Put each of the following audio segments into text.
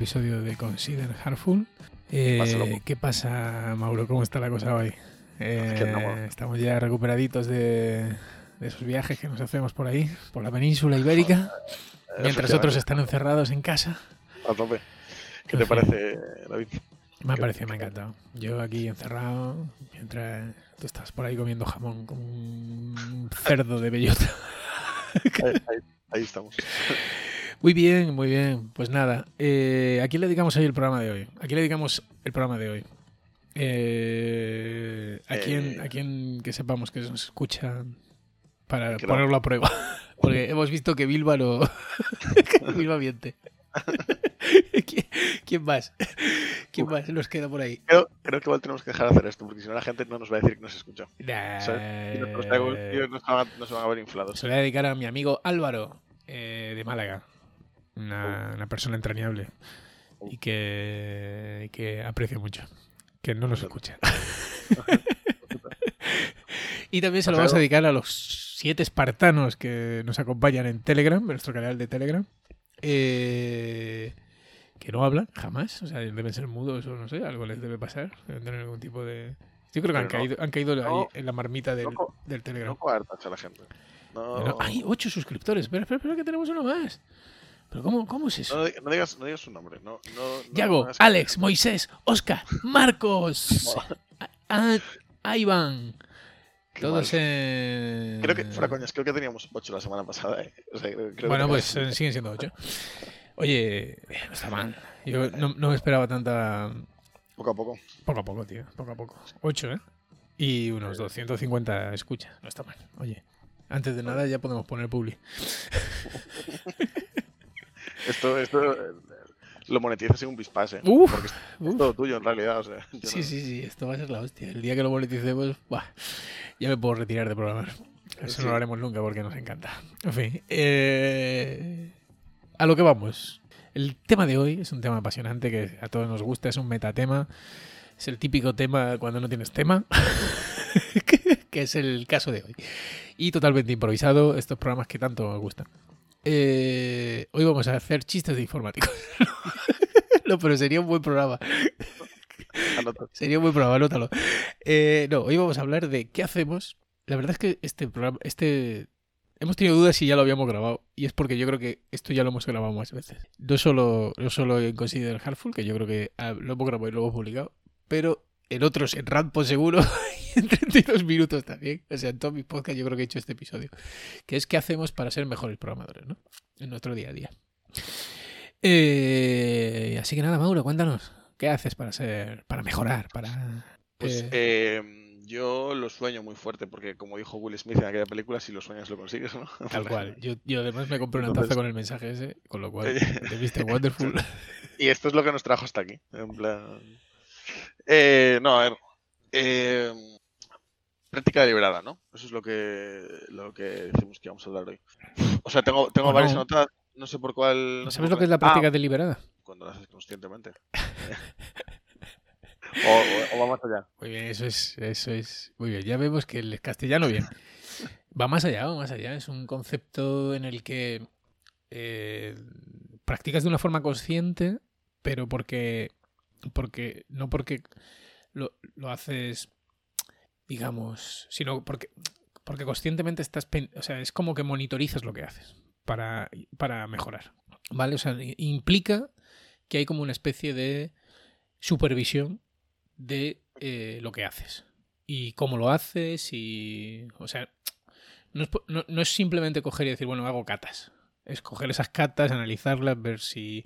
episodio de Consider Heartful. Eh, ¿Qué pasa, Mauro? ¿Cómo está la cosa hoy? Eh, estamos ya recuperaditos de, esos viajes que nos hacemos por ahí, por la península ibérica, mientras otros están encerrados en casa. A tope. ¿Qué te parece, David? Me ha parecido, me ha encantado. Yo aquí encerrado, mientras tú estás por ahí comiendo jamón como un cerdo de bellota. ahí estamos. Muy bien, muy bien. Pues nada, eh, ¿a quién le dedicamos hoy el programa de hoy? ¿A quién le dedicamos el programa de hoy? Eh, ¿a, quién, eh. ¿A quién que sepamos que nos escucha para ponerlo a prueba? Porque hemos visto que Bilba lo... Bilba miente. ¿Quién, más? ¿Quién más nos queda por ahí? Creo, creo, que igual tenemos que dejar de hacer esto, porque si no la gente no nos va a decir que nos escucha. Nah, y nos, se van a ver inflados. Se lo voy a dedicar a mi amigo Álvaro, de Málaga una, persona entrañable y que, que aprecio mucho, que no nos escucha. y también se lo vamos a dedicar a los siete espartanos que nos acompañan en Telegram, en nuestro canal de Telegram. Eh, que no hablan jamás, o sea, deben ser mudos o no sé, algo les debe pasar, deben tener algún tipo de... Yo creo que han, caído, han caído en la marmita del, del Telegram. No la gente. hay ocho suscriptores, espera, espera, espera, que tenemos uno más. ¿Pero cómo, cómo es eso? No, digas, no digas, su nombre. No, Yago, Alex, Moisés, Oscar, Marcos, a, Iván. Todos en... Creo que, fuera coñas, creo que teníamos 8 la semana pasada. ¿eh? bueno, pues eh, siguen siendo 8. Oye, no está mal. Yo no, no, me esperaba tanta... Poco a poco. Poco a poco, tío. Poco a poco. 8, ¿eh? Y unos 250 escuchas. No está mal. Oye, antes de nada ya podemos poner publi. Esto, esto lo monetizas en un bispase. ¿eh? porque es, todo tuyo en realidad. sí, sí, sí, esto va a ser la hostia. El día que lo moneticemos, ya me puedo retirar de programar. Eso no lo haremos nunca porque nos encanta. En fin, eh, a lo que vamos. El tema de hoy es un tema apasionante que a todos nos gusta, es un metatema. Es el típico tema cuando no tienes tema, que es el caso de hoy. Y totalmente improvisado, estos programas que tanto nos gustan. Eh, hoy vamos a hacer chistes de informáticos. no, pero sería un buen programa. sería un buen programa, anótalo. Eh, no, hoy vamos a hablar de qué hacemos. La verdad es que este programa, este Hemos tenido dudas si ya lo habíamos grabado. Y es porque yo creo que esto ya lo hemos grabado más veces. No solo, no solo en Consider Hardful, que yo creo que ah, lo hemos grabado y lo hemos publicado. Pero en otros, en Rampo seguro, y en 32 minutos también. O sea, en todos mis podcasts yo creo que he hecho este episodio. Que es qué hacemos para ser mejores programadores, ¿no? En nuestro día a día. Eh, así que nada, Mauro, cuéntanos. ¿Qué haces para ser, para mejorar, para... Pues eh, em, yo lo sueño muy fuerte, porque como dijo Will Smith en aquella película, si lo sueñas lo consigues, ¿no? Tal cual. Yo, yo además me compré una taza con el mensaje ese, con lo cual te viste wonderful. y esto es lo que nos trajo hasta aquí. En plan... Eh, no, a ver. Eh, práctica deliberada, ¿no? Eso es lo que, lo que decimos que vamos a hablar hoy. O sea, tengo, tengo varias notas, no sé por cuál. ¿Sabes lo que es la práctica ah, deliberada? Cuando lo haces conscientemente. o, o, va más allá. Muy bien, eso es, eso es. Muy bien, ya vemos que el castellano bien. Va más allá, va más allá. Es un concepto en el que eh, practicas de una forma consciente, pero porque porque no porque lo, lo haces, digamos, sino porque, porque conscientemente estás, o sea, es como que monitorizas lo que haces para, para mejorar, ¿vale? O sea, implica que hay como una especie de supervisión de eh, lo que haces y cómo lo haces y, o sea, no es, no, no es simplemente coger y decir, bueno, hago catas. Es coger esas catas, analizarlas, ver si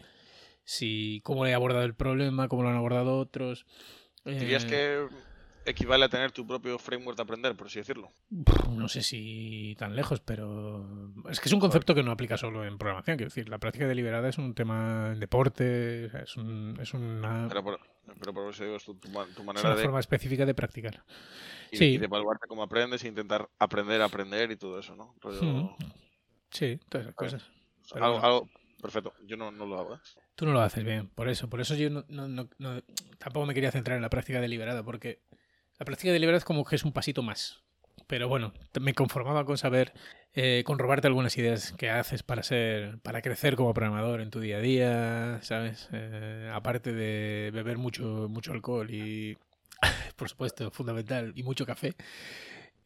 si cómo he abordado el problema, cómo lo han abordado otros. ¿Dirías eh, que equivale a tener tu propio framework de aprender, por así decirlo? No sé si tan lejos, pero es que es un concepto que no aplica solo en programación. Quiero decir, la práctica deliberada es un tema en deporte, es, un, es una. Pero por, pero eso digo, es tu, manera es una forma específica de practicar. Y, sí. de evaluarte cómo aprendes e intentar aprender aprender y todo eso, ¿no? Sí, todas esas cosas. algo, perfecto. Yo no, no lo hago. ¿eh? Tú no lo haces bien, por eso. Por eso yo no, no, tampoco me quería centrar en la práctica deliberada, porque la práctica deliberada es como que es un pasito más. Pero bueno, me conformaba con saber, eh, con robarte algunas ideas que haces para ser, para crecer como programador en tu día a día, ¿sabes? Eh, aparte de beber mucho, mucho alcohol y, por supuesto, fundamental, y mucho café.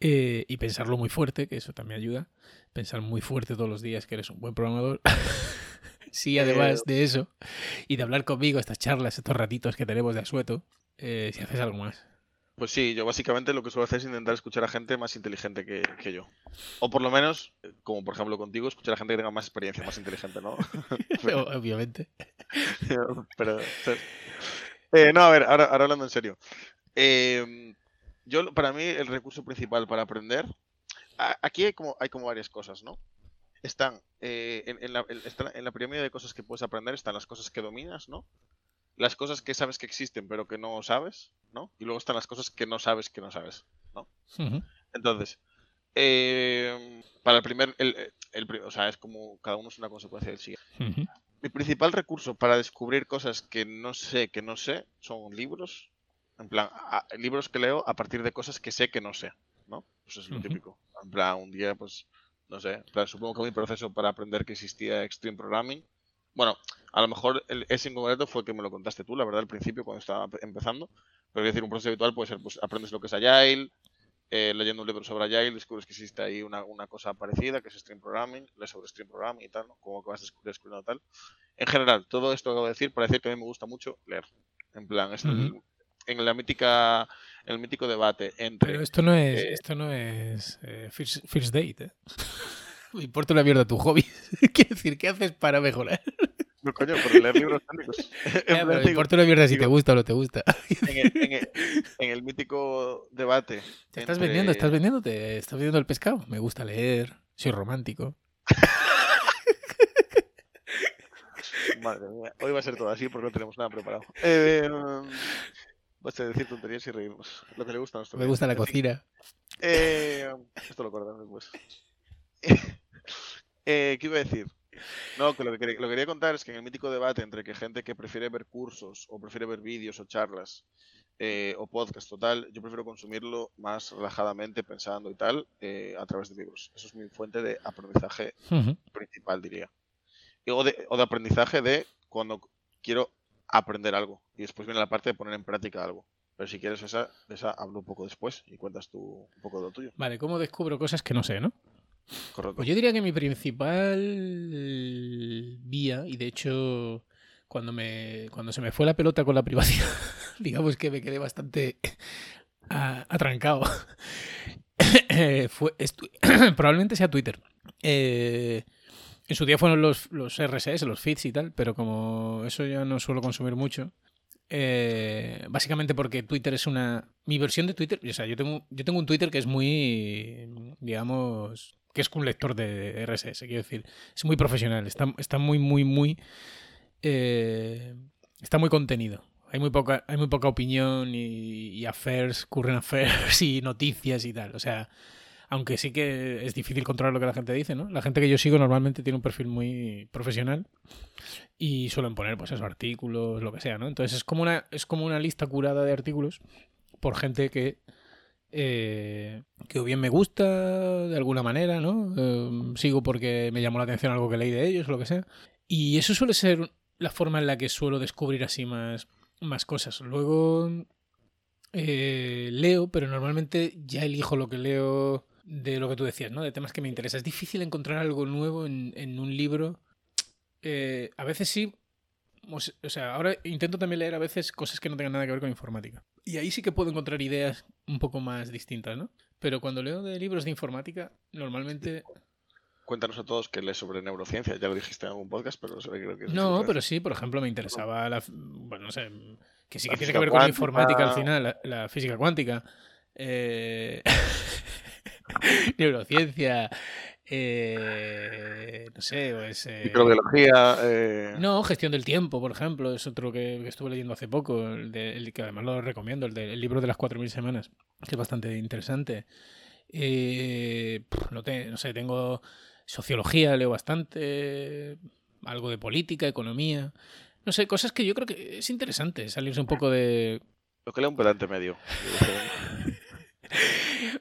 Eh, y pensarlo muy fuerte, que eso también ayuda. Pensar muy fuerte todos los días que eres un buen programador. sí, además de eso, y de hablar conmigo, estas charlas, estos ratitos que tenemos de asueto, si haces algo más. Pues sí, yo básicamente lo que suelo hacer es intentar escuchar a gente más inteligente que, yo. O por lo menos, como por ejemplo contigo, escuchar a gente que tenga más experiencia, más inteligente, ¿no? Obviamente. pero, eh, no, a ver, ahora, hablando en serio. Em, yo, para mí, el recurso principal para aprender. aquí hay como, hay como varias cosas, ¿no? Están, eh, en, la, en la pirámide de cosas que puedes aprender, están las cosas que dominas, ¿no? las cosas que sabes que existen pero que no sabes, ¿no? Y luego están las cosas que no sabes que no sabes, ¿no? Entonces, eh, para el primer, el, o sea, es como cada uno es una consecuencia del siguiente. Mi principal recurso para descubrir cosas que no sé, que no sé, son libros. En plan, libros que leo a partir de cosas que sé que no sé, ¿no? Pues es lo típico. En plan, un día, pues, no sé, supongo que mi proceso para aprender que existía Extreme Programming bueno, a lo mejor el, ese incompleto fue que me lo contaste tú, la verdad, al principio, cuando estaba empezando. Pero decir, un proceso habitual puede ser, pues aprendes lo que es Agile, eh, leyendo un libro sobre Agile, descubres que existe ahí una, cosa parecida, que es Stream Programming, lees sobre Stream Programming y tal, ¿no? Como que vas descubriendo tal. En general, todo esto que acabo de decir, parece que a mí me gusta mucho leer. En plan, en la mítica en el mítico debate entre pero esto no es eh, esto no es eh, first, first, date ¿eh? Me importa una mierda tu hobby. Quiero decir, ¿qué haces para mejorar? No, coño, por leer libros técnicos. me importa una mierda si te gusta o no te gusta. En el, mítico debate. ¿Te estás vendiendo? ¿Estás vendiéndote? ¿Estás vendiendo el pescado? Me gusta leer. Soy romántico. Madre mía. Hoy va a ser todo así porque no tenemos nada preparado. Eh, vas a decir tonterías y reírnos. Lo que le gusta a nuestro Me gusta la cocina. Eh, esto lo cortamos después. eh, ¿Qué iba a decir? No, que lo que, quería, contar es que en el mítico debate entre que gente que prefiere ver cursos o prefiere ver vídeos o charlas eh, o podcast total, yo prefiero consumirlo más relajadamente, pensando y tal, eh, a través de libros. Eso es mi fuente de aprendizaje principal, diría. o, de, aprendizaje de cuando quiero aprender algo. Y después viene la parte de poner en práctica algo. Pero si quieres esa, esa hablo un poco después y cuentas tú un poco de lo tuyo. Vale, ¿cómo descubro cosas que no sé, no? Pues yo diría que mi principal vía, y de hecho cuando, me, cuando se me fue la pelota con la privacidad, digamos que me quedé bastante atrancado, fue, probablemente sea Twitter. Eh, en su día fueron los, los RSS, los feeds y tal, pero como eso ya no suelo consumir mucho, eh, básicamente porque Twitter es una. Mi versión de Twitter. O sea, yo tengo, yo tengo un Twitter que es muy. digamos que es un lector de RSS, quiero decir, es muy profesional, está, muy, muy, muy... Eh, está muy contenido. Hay muy poca, hay muy poca opinión y, affairs, current affairs y noticias y tal. O sea, aunque sí que es difícil controlar lo que la gente dice, ¿no? La gente que yo sigo normalmente tiene un perfil muy profesional y suelen poner, pues, esos artículos, lo que sea, ¿no? Entonces es como una, es como una lista curada de artículos por gente que eh, que o bien me gusta de alguna manera, ¿no? Em, sigo porque me llamó la atención algo que leí de ellos o lo que sea. Y eso suele ser la forma en la que suelo descubrir así más, más cosas. Luego eh, leo, pero normalmente ya elijo lo que leo de lo que tú decías, ¿no? De temas que me interesan. Es difícil encontrar algo nuevo en, un libro. Eh, a veces sí, o sea, ahora intento también leer a veces cosas que no tengan nada que ver con informática. Y ahí sí que puedo encontrar ideas un poco más distintas, ¿no? Pero cuando leo de libros de informática, normalmente... Cuéntanos a todos que lees sobre neurociencia. Ya lo dijiste en algún podcast, pero no sé, creo que... no, pero sí, por ejemplo, me interesaba la... Bueno, no sé, que sí que tiene que ver con la informática al final, la, física cuántica. Eh... neurociencia, eh, no sé, pues, eh, microbiología. Eh... No, gestión del tiempo, por ejemplo, es otro que, estuve leyendo hace poco, el, de, que además lo recomiendo, el, del libro de las 4.000 semanas, que es bastante interesante. Eh, no, no sé, tengo sociología, leo bastante, algo de política, economía. No sé, cosas que yo creo que es interesante salirse un poco de. Lo que leo un pedante medio.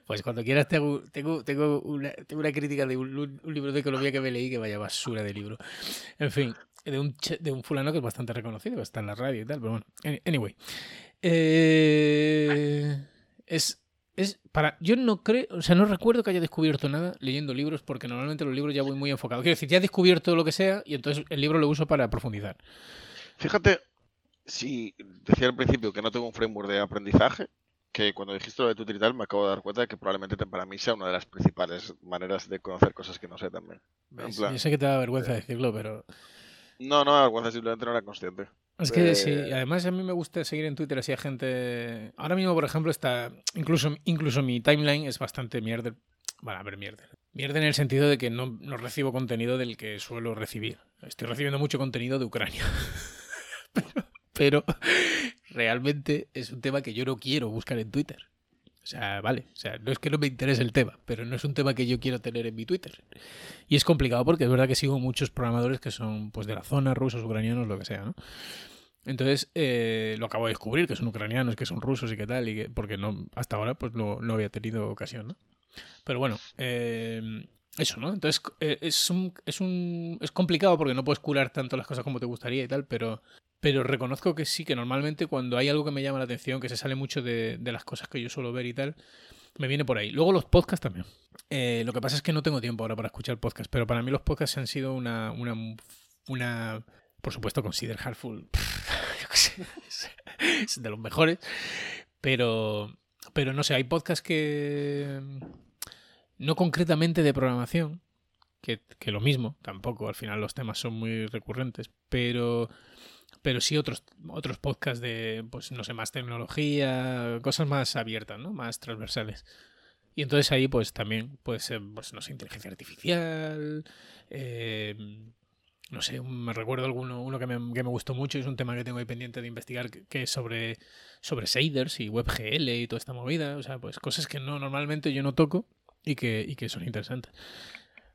Pues cuando quieras tengo, tengo, tengo, una, tengo una crítica de un, libro de economía que me leí que vaya basura de libro. En fin, de un, de un fulano que es bastante reconocido, está en la radio y tal, pero bueno. Any- Anyway. Eh, es, es para. Yo no creo, o sea, no recuerdo que haya descubierto nada leyendo libros, porque normalmente los libros ya voy muy enfocado. Quiero decir, ya he descubierto lo que sea y entonces el libro lo uso para profundizar. Fíjate, si decía al principio que no tengo un framework de aprendizaje, que cuando dijiste lo de Twitter y tal, me acabo de dar cuenta de que probablemente te- para mí sea una de las principales maneras de conocer cosas que no sé también. En plan- Yo sé que te da vergüenza decirlo, pero. No, no, me da vergüenza, simplemente no era consciente. Es que Eh, sí, y además a mí me gusta seguir en Twitter así a gente. Ahora mismo, por ejemplo, está. Incluso, incluso mi timeline es bastante mierda. Bueno, a ver, mierda. Mierda en el sentido de que no, no recibo contenido del que suelo recibir. Estoy recibiendo mucho contenido de Ucrania. pero, pero realmente es un tema que yo no quiero buscar en Twitter. O sea, vale. O sea, no es que no me interese el tema, pero no es un tema que yo quiero tener en mi Twitter. Y es complicado porque es verdad que sigo muchos programadores que son pues de la zona, rusos, ucranianos, lo que sea, ¿no? Entonces, eh, lo acabo de descubrir, que son ucranianos, que son rusos y qué tal, y que, porque no, hasta ahora pues no, no había tenido ocasión, ¿no? Pero bueno, eh, eso, ¿no? Entonces, eh, es, un, es, un, es complicado porque no puedes curar tanto las cosas como te gustaría y tal, pero, pero reconozco que sí, que normalmente cuando hay algo que me llama la atención, que se sale mucho de, las cosas que yo suelo ver y tal, me viene por ahí. Luego los podcasts también. Eh, lo que pasa es que no tengo tiempo ahora para escuchar podcasts, pero para mí los podcasts han sido una, una, una por supuesto, Consider Hardful, yo es de los mejores, pero, pero no sé, hay podcasts que no concretamente de programación, que, que lo mismo, tampoco, al final los temas son muy recurrentes, pero pero sí otros otros podcasts de pues no sé más tecnología cosas más abiertas no más transversales. Y entonces ahí pues también puede ser pues no sé inteligencia artificial eh, no sé me recuerdo alguno uno que me, que me, gustó mucho es un tema que tengo ahí pendiente de investigar que, que es sobre sobre shaders y WebGL y toda esta movida o sea pues cosas que no normalmente yo no toco y que, y que son interesantes.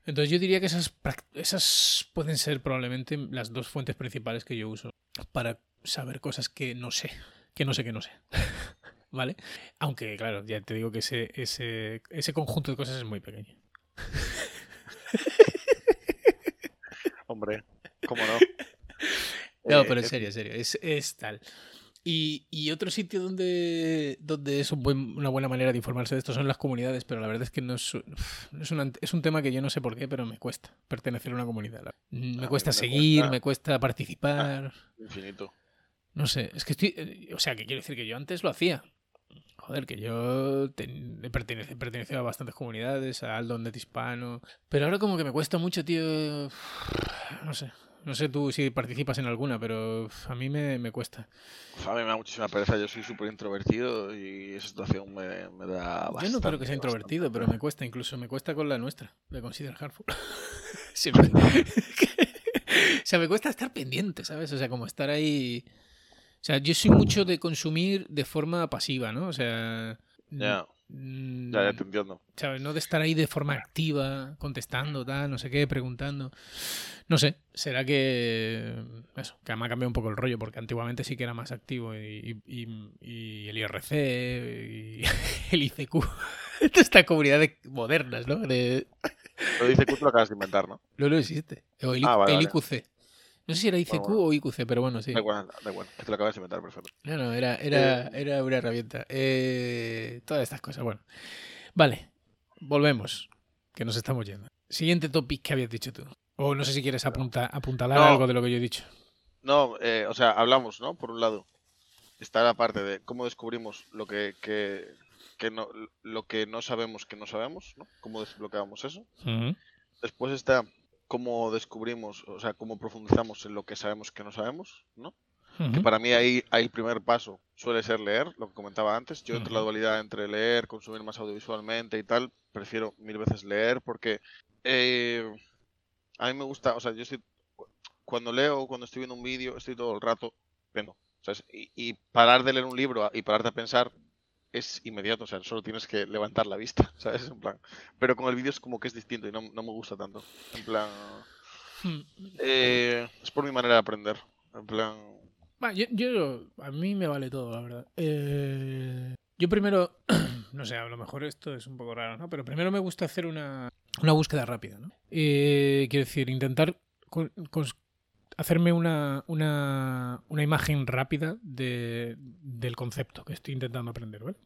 Entonces yo diría que esas, esas pueden ser probablemente las dos fuentes principales que yo uso para saber cosas que no sé, que no sé que no sé. ¿Vale? Aunque, claro, ya te digo que ese, ese, ese conjunto de cosas es muy pequeño. Hombre, ¿cómo no? No, pero en serio, en serio, es, es tal. Y, y, otro sitio donde, donde es un buen, una buena manera de informarse de esto son las comunidades, pero la verdad es que no es, es, una, es, un tema que yo no sé por qué, pero me cuesta pertenecer a una comunidad. Me cuesta me seguir, cuesta. me cuesta participar. Infinito. No sé, es que estoy. eh, O sea, que quiero decir que yo antes lo hacía. Joder, que yo ten, pertenece, pertenecía a bastantes comunidades, a Aldo Net Hispano. Pero ahora como que me cuesta mucho, tío. No sé. No sé tú si participas en alguna, pero a mí me, me cuesta. A mí me da muchísima pereza, yo soy súper introvertido y esa situación me, me da bastante. Yo no creo que sea introvertido, bastante. pero me cuesta, incluso me cuesta con la nuestra, de Consider Hardful. Siempre. o sea, me cuesta estar pendiente, ¿sabes? O sea, como estar ahí. O sea, yo soy mucho de consumir de forma pasiva, ¿no? O sea. Ya. Mm, Ya, ya te entiendo. ¿Sabes? No de estar ahí de forma activa, contestando, tal, no sé qué, preguntando. No sé, será que. Eso, que me ha cambiado un poco el rollo, porque antiguamente sí que era más activo y, y, y el IRC y el ICQ. Estas comunidades modernas, ¿no? De... Lo dice tú lo acabas de inventar, ¿no? No, no existe. O el, Ah, vale, el vale. No sé si era ICQ Bueno, bueno. o IQC, pero bueno, sí. Da igual, da igual, que te lo acabas de inventar, perfecto. No, no, era, era, Eh. era una herramienta. Eh, todas estas cosas, bueno. Vale, volvemos, que nos estamos yendo. Siguiente topic que habías dicho tú. O no sé si quieres apunta, apuntalar No. algo de lo que yo he dicho. No, eh, o sea, hablamos, ¿no? Por un lado, está la parte de cómo descubrimos lo que, que, que no, lo que no sabemos que no sabemos, ¿no? Cómo desbloqueamos eso. Después está cómo descubrimos, o sea, cómo profundizamos en lo que sabemos que no sabemos, ¿no? Que para mí ahí, ahí el primer paso suele ser leer, lo que comentaba antes. Yo entre la dualidad entre leer, consumir más audiovisualmente y tal, prefiero mil veces leer porque eh, a mí me gusta, o sea, yo estoy, cuando leo, cuando estoy viendo un vídeo, estoy todo el rato viendo. ¿sabes? Y, y parar de leer un libro y pararte a pensar es inmediato, o sea, solo tienes que levantar la vista, ¿sabes? En plan. Pero con el vídeo es como que es distinto y no, no me gusta tanto. En plan. Hmm. eh, es por mi manera de aprender. En plan. Yo, yo- a mí me vale todo, la verdad. Eh, yo primero, no sé, a lo mejor esto es un poco raro, ¿no? Pero primero me gusta hacer una, una búsqueda rápida, ¿no? Eh, quiero decir, intentar con- hacerme una, una, una imagen rápida de- del concepto que estoy intentando aprender, ¿vale?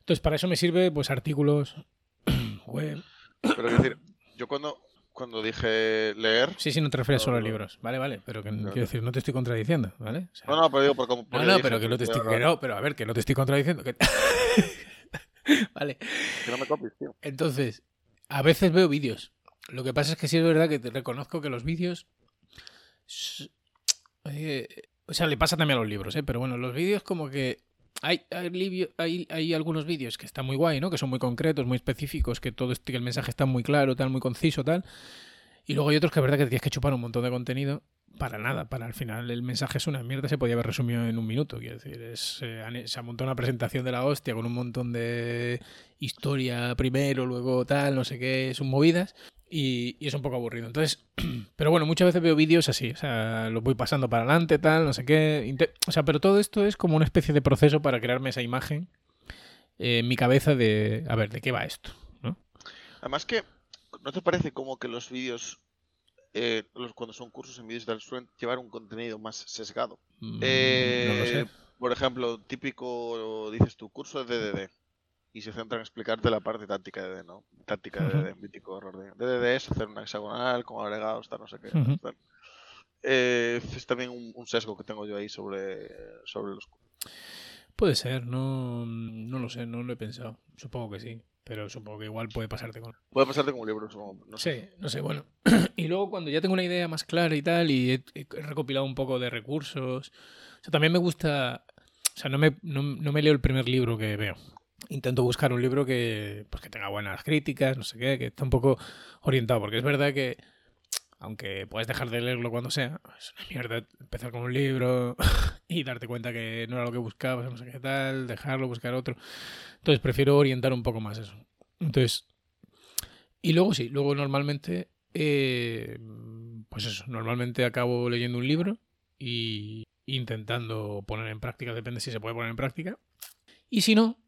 Entonces, para eso me sirve, pues, artículos web. Pero quiero decir, yo cuando, cuando dije leer. Sí, sí, no te refieres No, solo a libros, ¿vale? Vale, pero que No, quiero decir, no te estoy contradiciendo, ¿vale? O sea, No, no, pero digo por cómo. No, no, dije pero que no te estoy. que que no, pero a ver, que no te estoy contradiciendo. que- vale. que no me copies, tío. Entonces, a veces veo vídeos. Lo que pasa es que sí es verdad que te reconozco que los vídeos. O sea, le pasa también a los libros, ¿eh? Pero bueno, los vídeos como que. Hay, hay, hay, hay algunos vídeos que están muy guay, ¿no? Que son muy concretos, muy específicos, que todo este, que el mensaje está muy claro, tal, muy conciso, tal. Y luego hay otros que es verdad que tienes que chupar un montón de contenido para nada, para al final el mensaje es una mierda, se podía haber resumido en un minuto, quiero decir, es, eh, se ha montado una presentación de la hostia con un montón de historia primero, luego tal, no sé qué, son movidas y, y es un poco aburrido. Entonces, pero bueno, muchas veces veo vídeos así, o sea, los voy pasando para adelante, tal, no sé qué, o sea, pero todo esto es como una especie de proceso para crearme esa imagen eh, en mi cabeza de, a ver, ¿de qué va esto? ¿no? Además que, ¿no te parece como que los vídeos, eh, los, cuando son cursos en vídeos tal, suelen llevar un contenido más sesgado? Mm, Eh, no lo sé. Por ejemplo, típico, dices tu curso de DDD. Y se centra en explicarte la parte táctica de DDD, ¿no? Táctica de. DDD, mítico error de DDD es hacer una hexagonal con agregados, tal, no sé qué. Tal. Eh, es también un, un sesgo que tengo yo ahí sobre, sobre los Puede ser, no, no lo sé, no lo he pensado. Supongo que sí, pero supongo que igual puede pasarte con... Puede pasarte con un libro, supongo, no sé. Sí, no sé, bueno. y luego cuando ya tengo una idea más clara y tal, y he, he recopilado un poco de recursos, o sea, también me gusta, o sea, no me, no, no me leo el primer libro que veo. Intento buscar un libro que, pues, que tenga buenas críticas, no sé qué, que esté un poco orientado, porque es verdad que, aunque puedes dejar de leerlo cuando sea, es una mierda empezar con un libro y darte cuenta que no era lo que buscabas, no sé qué tal, dejarlo, buscar otro. Entonces prefiero orientar un poco más eso. Entonces, y luego sí, luego normalmente, eh, pues eso, normalmente acabo leyendo un libro y intentando poner en práctica, depende si se puede poner en práctica. Y si no,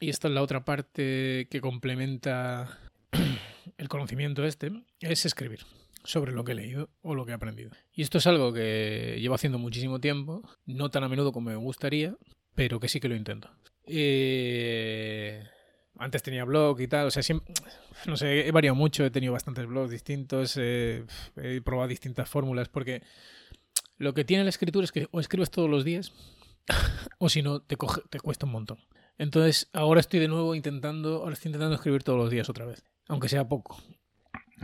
y esta es la otra parte que complementa el conocimiento este, es escribir sobre lo que he leído o lo que he aprendido. Y esto es algo que llevo haciendo muchísimo tiempo, no tan a menudo como me gustaría, pero que sí que lo intento. Eh, antes tenía blog y tal, o sea, siempre, no sé, he variado mucho, he tenido bastantes blogs distintos, eh, he probado distintas fórmulas, porque lo que tiene la escritura es que o escribes todos los días, o si no, te, coge, te cuesta un montón. Entonces, ahora estoy de nuevo intentando, ahora estoy intentando escribir todos los días otra vez, aunque sea poco.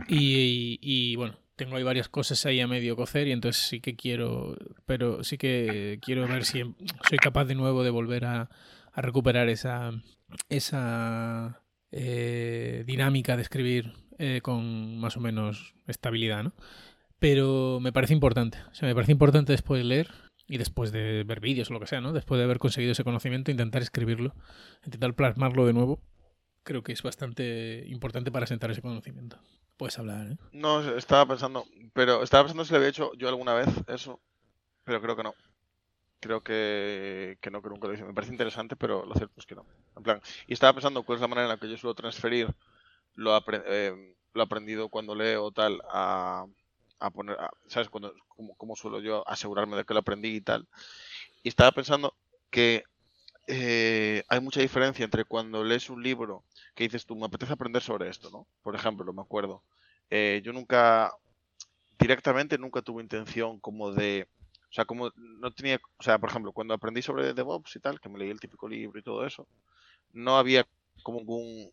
Y, y, bueno, tengo ahí varias cosas ahí a medio cocer y entonces sí que quiero, pero sí que quiero ver si soy capaz de nuevo de volver a, recuperar esa, esa eh, dinámica de escribir eh, con más o menos estabilidad, ¿no? Pero me parece importante, o sea, me parece importante después de leer y después de ver vídeos o lo que sea, ¿no? Después de haber conseguido ese conocimiento, intentar escribirlo, intentar plasmarlo de nuevo. Creo que es bastante importante para sentar ese conocimiento. Puedes hablar, ¿eh? No, estaba pensando, pero estaba pensando si lo había hecho yo alguna vez eso, pero creo que no. Creo que, que no, que nunca lo hice. Me parece interesante, pero lo cierto es que no. En plan, y estaba pensando cuál es la manera en la que yo suelo transferir lo, eh, lo aprendido cuando leo tal a, a poner, a- ¿sabes? Cuando, cómo, cómo suelo yo asegurarme de que lo aprendí y tal. Y estaba pensando que eh, hay mucha diferencia entre cuando lees un libro que dices tú, me apetece aprender sobre esto, ¿no? Por ejemplo, me acuerdo. eh, yo nunca, directamente nunca tuve intención como de, o sea, como no tenía, o sea, por ejemplo, cuando aprendí sobre DevOps y tal, que me leí el típico libro y todo eso, no había como ningún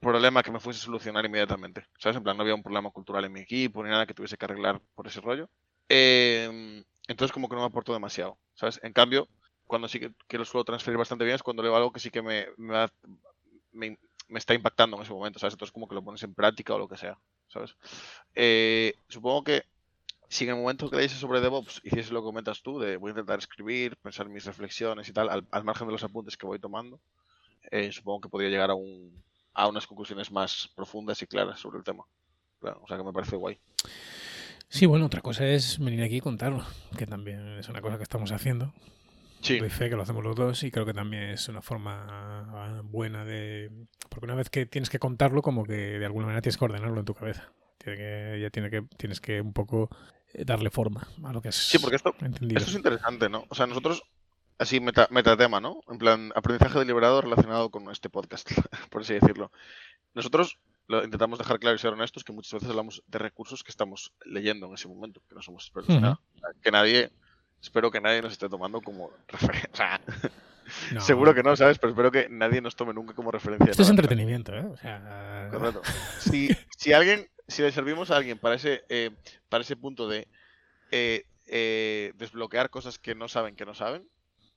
problema que me fuese a solucionar inmediatamente, ¿sabes? En plan, no había un problema cultural en mi equipo ni nada que tuviese que arreglar por ese rollo. Eh, entonces como que no me aportó demasiado, ¿sabes? En cambio, cuando sí que, que lo suelo transferir bastante bien es cuando leo algo que sí que me, me, me- me está impactando en ese momento, ¿sabes? Entonces como que lo pones en práctica o lo que sea, ¿sabes? Eh, supongo que si en el momento que leíse sobre DevOps hiciese lo que comentas tú, de voy a intentar escribir, pensar mis reflexiones y tal, al, al margen de los apuntes que voy tomando, eh, supongo que podría llegar a, un, a unas conclusiones más profundas y claras sobre el tema. Claro, o sea que me parece guay. Sí, bueno, otra cosa es venir aquí y contarlo, que también es una cosa que estamos haciendo. Sí. Doy fe que lo hacemos los dos y creo que también es una forma buena de... Porque una vez que tienes que contarlo, como que de alguna manera tienes que ordenarlo en tu cabeza. Tiene que, ya tiene que, tienes que un poco eh, darle forma a lo que has Sí, porque esto, entendido. esto es interesante, ¿no? O sea, nosotros, así meta, metatema, ¿no? En plan, aprendizaje deliberado relacionado con este podcast, por así decirlo. Nosotros lo intentamos dejar claro y ser honestos que muchas veces hablamos de recursos que estamos leyendo en ese momento, que no somos expertos en nada. Que nadie, espero que nadie nos esté tomando como referencia. No, seguro que no, ¿sabes? Pero espero que nadie nos tome nunca como referencia. Esto es entretenimiento, ¿eh? O sea... Correcto. Si, si alguien, si le servimos a alguien para ese, eh, para ese punto de eh, eh, desbloquear cosas que no saben que no saben,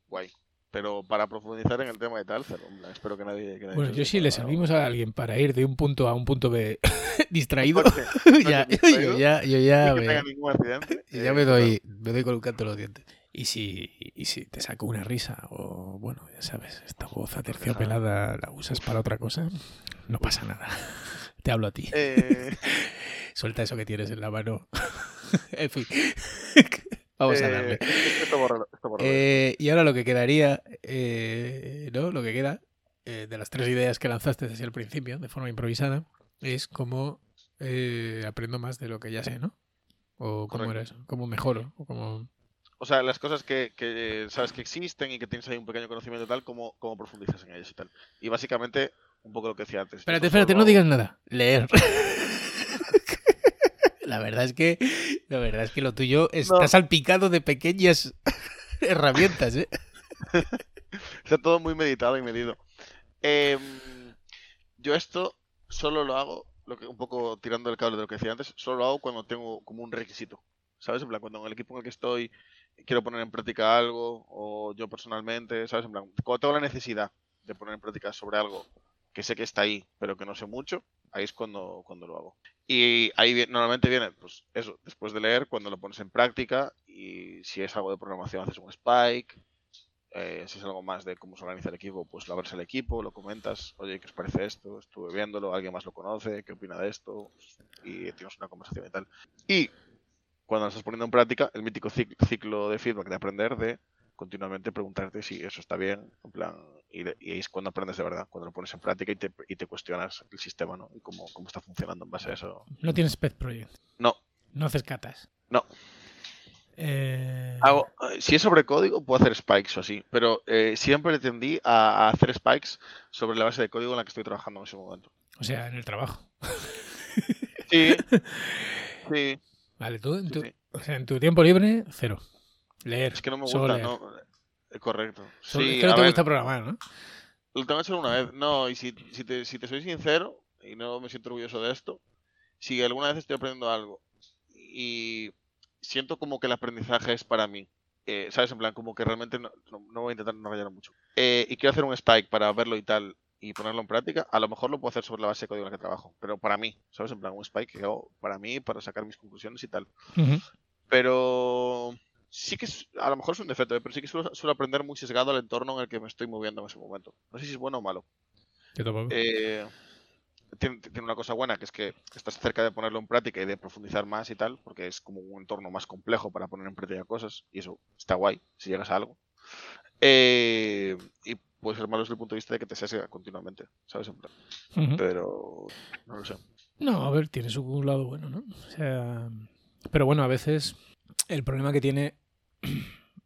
guay. Pero para profundizar en el tema de tal, Espero que nadie. que nadie Bueno, yo si le servimos a alguien para ir de un punto A a un punto B distraído, ya, yo ya, yo ya, me, ya eh, me doy, me doy con un canto en los dientes. Y si, y si te saco una risa o, bueno, ya sabes, esta voz aterciopelada la usas para otra cosa, no pasa nada. Te hablo a ti. eh, Suelta eso que tienes en la mano. en fin. Vamos a eh, darle. Esto bórralo. Eh, y ahora lo que quedaría, eh, ¿no? Lo que queda eh, de las tres ideas que lanzaste desde el principio, de forma improvisada, es cómo aprendo más de lo que ya sé, ¿no? O cómo Correcto. eso, cómo mejoro, o cómo... O sea, las cosas que, que sabes que existen y que tienes ahí un pequeño conocimiento y tal, cómo, cómo profundizas en ellas y tal. Y básicamente, un poco lo que decía antes. Espérate, espérate, solo no digas nada. Leer. la verdad es que la verdad es que lo tuyo está No. salpicado de pequeñas herramientas, ¿eh? Está todo muy meditado y medido. Em, yo esto solo lo hago, lo que, un poco tirando el cable de lo que decía antes, solo lo hago cuando tengo como un requisito. ¿Sabes? En plan, cuando en el equipo en el que estoy quiero poner en práctica algo, o yo personalmente, ¿sabes? En plan, cuando tengo la necesidad de poner en práctica sobre algo que sé que está ahí, pero que no sé mucho, ahí es cuando, cuando lo hago. Y ahí normalmente viene, pues eso, después de leer, cuando lo pones en práctica, y si es algo de programación, haces un spike, eh, si es algo más de cómo se organiza el equipo, pues lo abres el equipo, lo comentas, oye, ¿qué os parece esto? Estuve viéndolo, alguien más lo conoce, ¿qué opina de esto? Y tienes una conversación y tal. Y cuando lo estás poniendo en práctica, el mítico cic- ciclo de feedback de aprender, de continuamente preguntarte si eso está bien, en plan, y, de- y ahí es cuando aprendes de verdad, cuando lo pones en práctica y te, y te cuestionas el sistema, ¿no? Y cómo, cómo está funcionando en base a eso. No tienes pet project. No, No haces catas. no. Eh, Hago, si es sobre código, puedo hacer spikes o así, pero eh, siempre le tendí a, a hacer spikes sobre la base de código en la que estoy trabajando en ese momento. O sea, en el trabajo. Sí, sí, Vale, tú, en tu, sí. o sea, en tu tiempo libre, cero. Leer. Es que no me solo gusta, no. Correcto. Sí, es que no te ver, gusta programar, ¿no? lo tengo hecho una vez. No, y si, si, te, si te soy sincero, y no me siento orgulloso de esto, si alguna vez estoy aprendiendo algo y siento como que el aprendizaje es para mí, eh, ¿sabes? En plan, como que realmente no, no- no voy a intentar no rayar mucho. Eh, y quiero hacer un spike para verlo y tal y ponerlo en práctica, a lo mejor lo puedo hacer sobre la base de código en la que trabajo, pero para mí, ¿sabes? En plan, un spike que hago para mí, para sacar mis conclusiones y tal. Pero sí que es- a lo mejor es un defecto, ¿eh? pero sí que suelo, suelo aprender muy sesgado al entorno en el que me estoy moviendo en ese momento. No sé si es bueno o malo. Yo tampoco. Eh, tiene, tiene una cosa buena, que es que estás cerca de ponerlo en práctica y de profundizar más y tal, porque es como un entorno más complejo para poner en práctica cosas, y eso está guay si llegas a algo. Eh, y puede ser malo desde el punto de vista de que te sesga continuamente, ¿sabes? En plan, Ujú. Pero no lo sé. No, a ver, tiene su lado bueno, ¿no? O sea, pero bueno, a veces el problema que tiene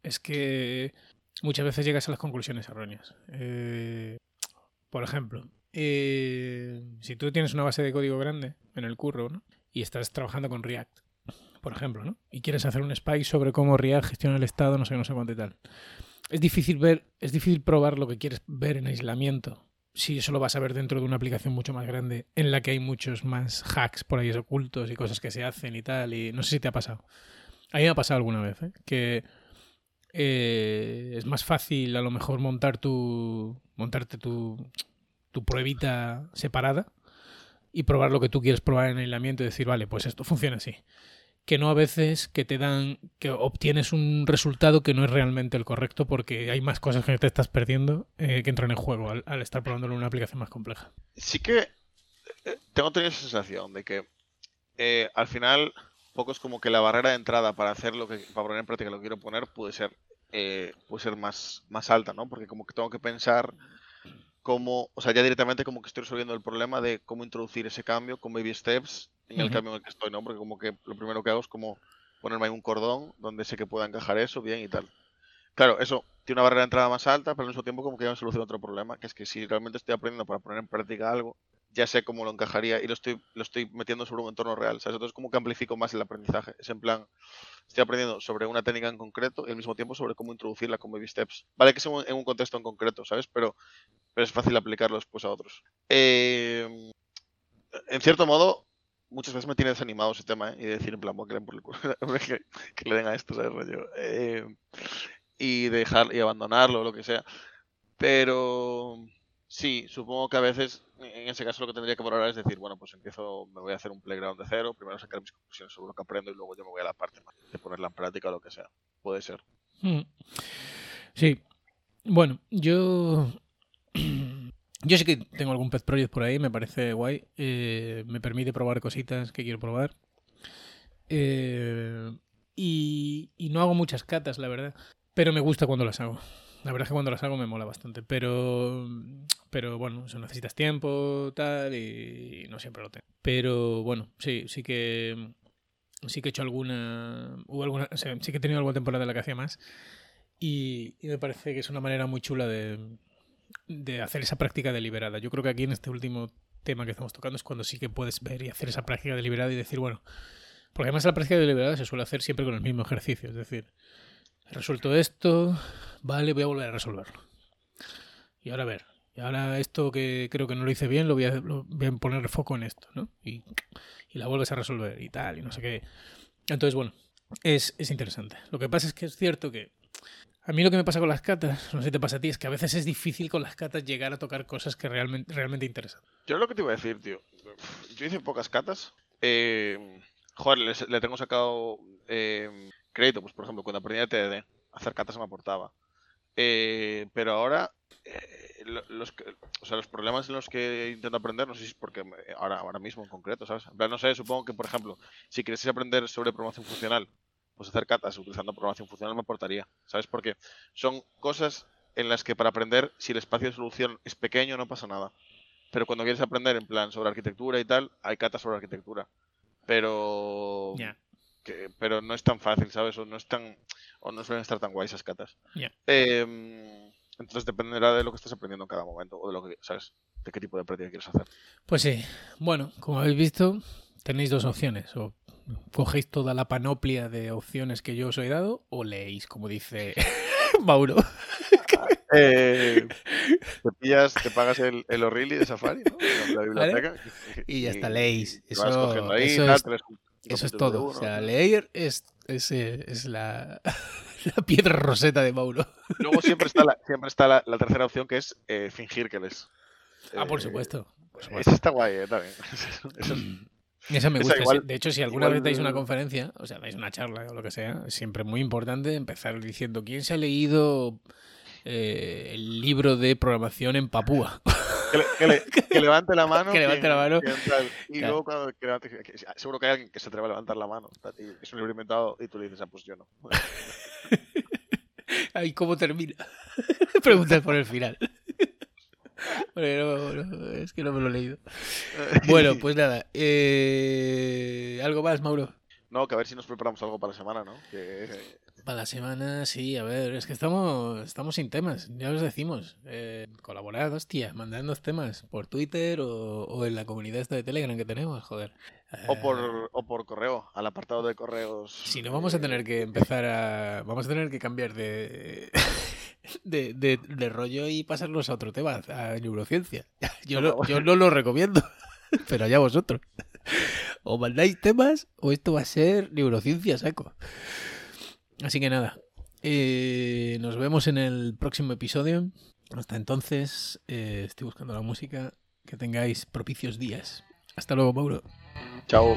es que muchas veces llegas a las conclusiones erróneas. Eh, por ejemplo, eh, si tú tienes una base de código grande en el curro, ¿no? Y estás trabajando con React, por ejemplo, ¿no? Y quieres hacer un spike sobre cómo React gestiona el estado, no sé, no sé cuánto y tal. Es difícil ver, es difícil probar lo que quieres ver en aislamiento si eso lo vas a ver dentro de una aplicación mucho más grande en la que hay muchos más hacks por ahí ocultos y cosas que se hacen y tal. Y no sé si te ha pasado. A mí me ha pasado alguna vez, ¿eh? que eh, es más fácil a lo mejor montar tu. montarte tu, tu pruebita separada y probar lo que tú quieres probar en aislamiento y decir, vale, pues esto funciona así. Que no a veces que te dan, que obtienes un resultado que no es realmente el correcto porque hay más cosas que te estás perdiendo eh, que entran en juego al, estar probándolo en una aplicación más compleja. Sí que eh, tengo tenido esa sensación de que al final poco es como que la barrera de entrada para hacer lo que para poner en práctica lo que quiero poner puede ser eh, puede ser más, más alta, ¿no? Porque como que tengo que pensar cómo, o sea, ya directamente como que estoy resolviendo el problema de cómo introducir ese cambio con baby steps en el Ujú. cambio en el que estoy, ¿no? Porque como que lo primero que hago es como ponerme ahí un cordón donde sé que pueda encajar eso bien y tal. Claro, eso tiene una barrera de entrada más alta, pero al mismo tiempo como que ya me soluciona otro problema, que es que si realmente estoy aprendiendo para poner en práctica algo, ya sé cómo lo encajaría y lo estoy, lo estoy metiendo sobre un entorno real, ¿sabes? Entonces como que amplifico más el aprendizaje. Es en plan, estoy aprendiendo sobre una técnica en concreto y al mismo tiempo sobre cómo introducirla con baby steps. Vale que sea en un contexto en concreto, ¿sabes? Pero, pero es fácil aplicarlo después a otros. Eh, en cierto modo, muchas veces me tiene desanimado ese tema, ¿eh? Y decir, en plan, "Buah, que, le que, que le den a esto, ¿sabes? Rollo? Eh, y dejar y abandonarlo o lo que sea. Pero sí, supongo que a veces, en ese caso, lo que tendría que valorar es decir, bueno, pues empiezo, me voy a hacer un playground de cero, primero sacar mis conclusiones sobre lo que aprendo y luego yo me voy a la parte más de ponerla en práctica o lo que sea. Puede ser. Mm. Sí. Bueno, yo. Yo sí que tengo algún pet project por ahí, me parece guay. eh, me permite probar cositas que quiero probar. Eh, y, y no hago muchas catas, la verdad. Pero me gusta cuando las hago. La verdad es que cuando las hago me mola bastante. Pero, pero bueno, eso necesitas tiempo, tal, y no siempre lo tengo. Pero bueno, sí, sí que. Sí que he hecho alguna. Hubo alguna. o sea, sí que he tenido alguna temporada en la que hacía más. Y, y me parece que es una manera muy chula de, de hacer esa práctica deliberada. Yo creo que aquí en este último tema que estamos tocando es cuando sí que puedes ver y hacer esa práctica deliberada y decir, bueno, porque además la práctica deliberada se suele hacer siempre con el mismo ejercicio, es decir, resuelto esto, vale, voy a volver a resolverlo. Y ahora a ver, y ahora esto que creo que no lo hice bien, lo voy a, a poner foco en esto, ¿no? Y, la vuelves a resolver y tal, y no sé qué. Entonces, bueno, es, es interesante. Lo que pasa es que es cierto que a mí lo que me pasa con las catas, no sé si te pasa a ti, es que a veces es difícil con las catas llegar a tocar cosas que realmente, realmente interesan. Yo lo que te iba a decir, tío. Yo hice pocas catas. Eh, joder, le, le tengo sacado eh, crédito, pues por ejemplo, cuando aprendí a TDD, hacer catas me aportaba. Eh, pero ahora, eh, lo- los, o sea, los problemas en los que intento aprender, no sé si es porque ahora, ahora mismo en concreto, ¿sabes? En plan, no sé, supongo que, por ejemplo, si quieres aprender sobre programación funcional, pues hacer catas utilizando programación funcional me aportaría, ¿sabes? Porque son cosas en las que para aprender, si el espacio de solución es pequeño, no pasa nada. Pero cuando quieres aprender en plan sobre arquitectura y tal, hay catas sobre arquitectura. Pero Ya. Que, pero no es tan fácil, ¿sabes? O no es tan o no suelen estar tan guays esas catas. Em, entonces dependerá de lo que estés aprendiendo en cada momento o de lo que, ¿sabes? De qué tipo de práctica quieres hacer. Pues sí, bueno, como habéis visto, tenéis dos opciones. O cogéis toda la panoplia de opciones que yo os he dado, o leéis, como dice Mauro. Eh, te pillas, te pagas el, el O'Reilly de Safari, ¿no? La biblioteca. Y ya está, leéis. Eso- ahí, eso es- Eso es todo. O sea, leer es, es, es la, la piedra roseta de Mauro. Luego siempre está la, siempre está la, la tercera opción que es eh, fingir que lees. Ah, por Eh, supuesto. Por Esa está guay, eh, también. Eso es- Esa me gusta. igual- de hecho, si alguna igual- vez dais una conferencia, o sea, dais una charla o lo que sea, es siempre muy importante empezar diciendo quién se ha leído eh, el libro de programación en Papúa. Que, le- que le- que levante la mano. Que levante quien- la mano. quien tal. Y Claro. luego cuando que levante- seguro que hay alguien que se atreva a levantar la mano. y es un libro inventado y tú le dices, ah, pues yo no. Ay, ¿cómo termina? Preguntas por el final. Porque no- no, es que no me lo he leído. Bueno, pues nada. eh, ¿Algo más, Mauro? No, que a ver si nos preparamos algo para la semana, ¿no? Que, eh, Para la semana, sí, a ver, es que estamos, estamos sin temas, ya os decimos. Eh, colaborad, hostia, mandadnos temas por Twitter o, o en la comunidad esta de Telegram que tenemos, joder. o, Eh, por, o por correo, al apartado de correos. Si no, vamos a tener que empezar a. Vamos a tener que cambiar de. De, de, de rollo y pasarlos a otro tema, a neurociencia. Yo, favor. yo no lo recomiendo, pero allá vosotros. O mandáis temas o esto va a ser neurociencia saco. Así que nada, eh, nos vemos en el próximo episodio. Hasta entonces, eh, estoy buscando la música. Que tengáis propicios días. Hasta luego, Mauro. Chao.